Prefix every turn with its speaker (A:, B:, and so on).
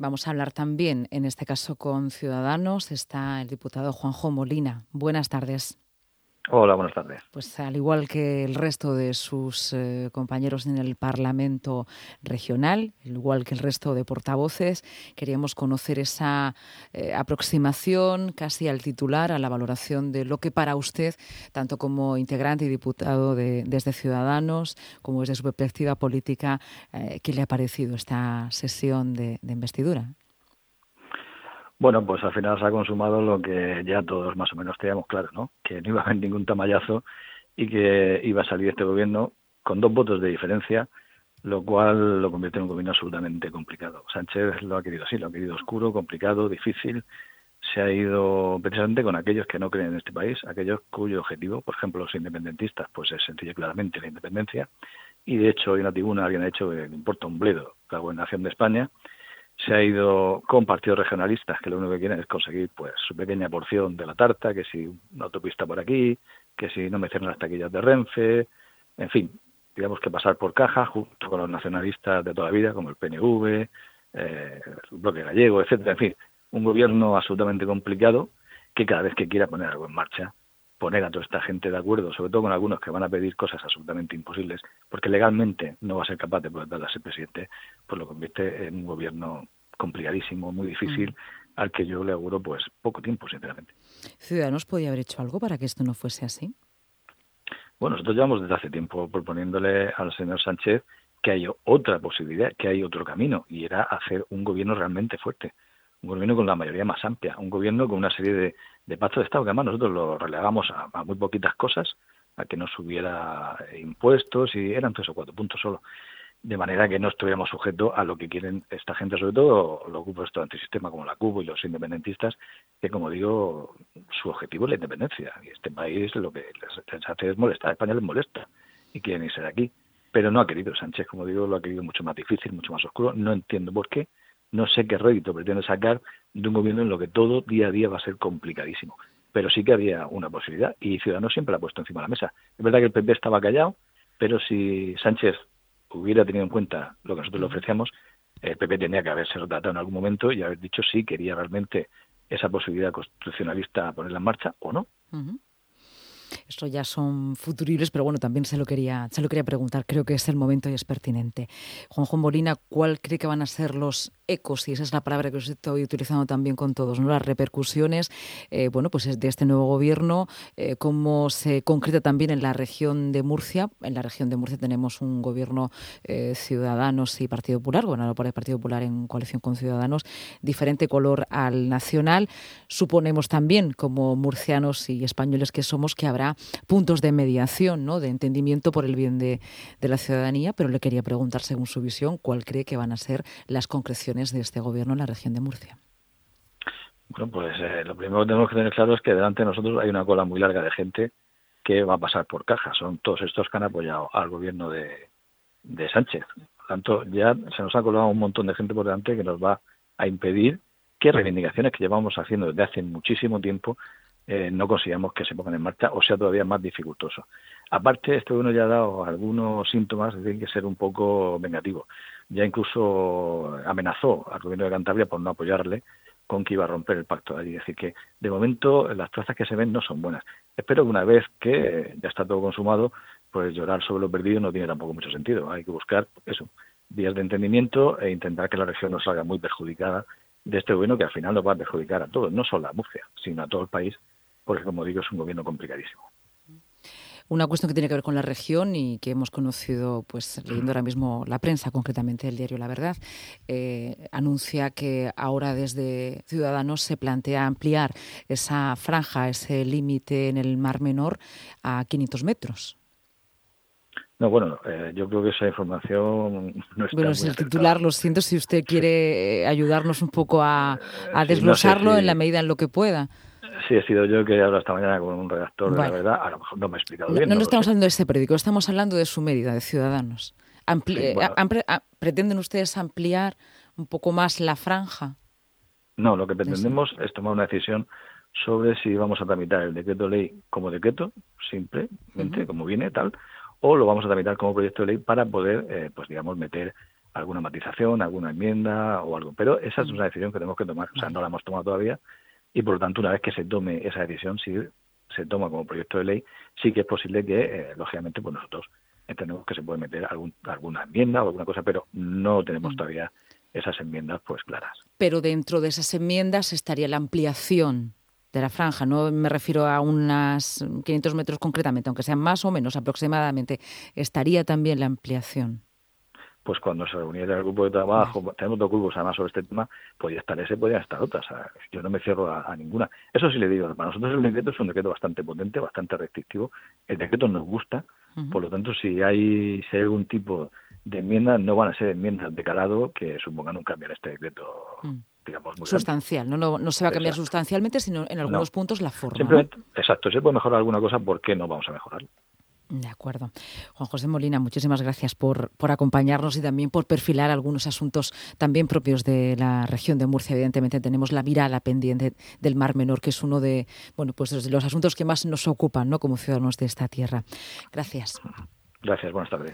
A: Vamos a hablar también, en este caso, con Ciudadanos. Está el diputado Juanjo Molina. Buenas tardes.
B: Hola, buenas tardes.
A: Pues al igual que el resto de sus eh, compañeros en el Parlamento regional, igual que el resto de portavoces, queríamos conocer esa eh, aproximación casi al titular, a la valoración de lo que para usted, tanto como integrante y diputado de, desde Ciudadanos, como desde su perspectiva política, eh, ¿qué le ha parecido esta sesión de investidura?
B: Bueno, pues al final se ha consumado lo que ya todos más o menos teníamos claro, ¿no? Que no iba a haber ningún tamallazo y que iba a salir este gobierno con dos votos de diferencia, lo cual lo convierte en un gobierno absolutamente complicado. Sánchez lo ha querido así, lo ha querido oscuro, complicado, difícil. Se ha ido precisamente con aquellos que no creen en este país, aquellos cuyo objetivo, por ejemplo, los independentistas, pues es sencillo claramente la independencia. Y de hecho, hoy en la tribuna alguien ha hecho que le importa un bledo la gobernación de España se ha ido con partidos regionalistas que lo único que quieren es conseguir pues su pequeña porción de la tarta, que si una autopista por aquí, que si no me cierran las taquillas de Renfe, en fin, digamos que pasar por caja junto con los nacionalistas de toda la vida, como el PNV, eh, el bloque gallego, etcétera, en fin, un gobierno absolutamente complicado que cada vez que quiera poner algo en marcha, poner a toda esta gente de acuerdo, sobre todo con algunos que van a pedir cosas absolutamente imposibles, porque legalmente no va a ser capaz de poder darle a ser presidente, pues lo convierte en un gobierno complicadísimo, muy difícil, mm. al que yo le auguro pues poco tiempo, sinceramente.
A: ¿Ciudadanos podía haber hecho algo para que esto no fuese así?
B: Bueno, nosotros llevamos desde hace tiempo proponiéndole al señor Sánchez que hay otra posibilidad, que hay otro camino, y era hacer un gobierno realmente fuerte, un gobierno con la mayoría más amplia, un gobierno con una serie de, de pactos de Estado, que además nosotros lo relegamos a, a muy poquitas cosas, a que no subiera impuestos, y eran tres o cuatro puntos solo de manera que no estuviéramos sujetos a lo que quieren esta gente, sobre todo los grupos de antisistema como la Cuba y los independentistas, que como digo, su objetivo es la independencia. Y este país lo que les, hace es molestar, a España les molesta y quieren irse de aquí. Pero no ha querido, Sánchez, como digo, lo ha querido mucho más difícil, mucho más oscuro. No entiendo por qué, no sé qué rédito pretende sacar de un gobierno en lo que todo día a día va a ser complicadísimo. Pero sí que había una posibilidad y Ciudadanos siempre la ha puesto encima de la mesa. Es verdad que el PP estaba callado, pero si Sánchez hubiera tenido en cuenta lo que nosotros le ofrecíamos, el PP tenía que haberse retratado en algún momento y haber dicho si quería realmente esa posibilidad constitucionalista ponerla en marcha o no.
A: Esto ya son futuribles, pero bueno, también se lo quería, se lo quería preguntar. Creo que es el momento y es pertinente. Juan Juan Molina, ¿cuál cree que van a ser los ecos? Y esa es la palabra que os estoy utilizando también con todos, ¿no? Las repercusiones, eh, bueno, pues de este nuevo gobierno, eh, cómo se concreta también en la región de Murcia. En la región de Murcia tenemos un gobierno eh, Ciudadanos y Partido Popular, bueno, por el Partido Popular en coalición con Ciudadanos, diferente color al nacional. Suponemos también, como murcianos y españoles que somos, que habrá puntos de mediación, ¿no? de entendimiento por el bien de, la ciudadanía, pero le quería preguntar, según su visión, cuál cree que van a ser las concreciones de este gobierno en la región de Murcia.
B: Bueno, pues eh, lo primero que tenemos que tener claro es que delante de nosotros hay una cola muy larga de gente que va a pasar por caja. Son todos estos que han apoyado al gobierno de, de Sánchez. Por tanto, ya se nos ha colado un montón de gente por delante que nos va a impedir que reivindicaciones que llevamos haciendo desde hace muchísimo tiempo eh, no consigamos que se pongan en marcha o sea todavía más dificultoso. Aparte, este gobierno ya ha dado algunos síntomas de que ser un poco vengativo. Ya incluso amenazó al gobierno de Cantabria por no apoyarle con que iba a romper el pacto allí. Es decir, que de momento las trazas que se ven no son buenas. Espero que una vez que ya está todo consumado, pues llorar sobre lo perdido no tiene tampoco mucho sentido. Hay que buscar eso, vías de entendimiento e intentar que la región no salga muy perjudicada de este gobierno que al final nos va a perjudicar a todos, no solo a Murcia, sino a todo el país porque como digo es un gobierno complicadísimo.
A: Una cuestión que tiene que ver con la región y que hemos conocido, pues leyendo ahora mismo la prensa, concretamente el diario La Verdad, eh, anuncia que ahora desde Ciudadanos se plantea ampliar esa franja, ese límite en el Mar Menor a 500 metros.
B: No, bueno, eh, yo creo que esa información no está
A: Bueno, es el titular, lo siento, si usted quiere eh, ayudarnos un poco a, desglosarlo en la medida en lo que pueda.
B: Sí, he sido yo que he hablado esta mañana con un redactor de la verdad. A lo mejor no me he explicado bien.
A: No, no, estamos hablando de este periódico, estamos hablando de su medida, de Ciudadanos. Eh, ¿Pretenden ustedes ampliar un poco más la franja?
B: No, lo que pretendemos es tomar una decisión sobre si vamos a tramitar el decreto ley como decreto, simplemente, como viene, tal, o lo vamos a tramitar como proyecto de ley para poder, eh, pues digamos, meter alguna matización, alguna enmienda o algo. Pero esa es una decisión que tenemos que tomar. O sea, no la hemos tomado todavía y por lo tanto una vez que se tome esa decisión, si se toma como proyecto de ley, sí que es posible que, eh, lógicamente, pues nosotros entendemos que se puede meter algún, alguna enmienda o alguna cosa, pero no tenemos todavía esas enmiendas pues claras.
A: Pero dentro de esas enmiendas estaría la ampliación de la franja, no me refiero a unas 500 metros concretamente, aunque sean más o menos aproximadamente, estaría también la ampliación
B: pues cuando se reuniera el grupo de trabajo, tenemos dos grupos además sobre este tema, podía estar ese, podía estar otras. yo no me cierro a, ninguna. Eso sí le digo, para nosotros el decreto es un decreto bastante potente, bastante restrictivo. El decreto nos gusta, por lo tanto, si hay, si hay algún tipo de enmienda, no van a ser enmiendas de calado que supongan un cambio en este decreto. Mm. Digamos, muy
A: Sustancial, no, no, se va a cambiar sustancialmente, sino en algunos puntos la forma.
B: Simplemente, Exacto, se puede mejorar alguna cosa, ¿por qué no vamos a mejorarlo?
A: De acuerdo. Juan José Molina, muchísimas gracias por, por acompañarnos y también por perfilar algunos asuntos también propios de la región de Murcia. Evidentemente tenemos la mirada pendiente del Mar Menor, que es uno de, bueno, pues de los asuntos que más nos ocupan ¿no? como ciudadanos de esta tierra. Gracias.
B: Gracias, buenas tardes.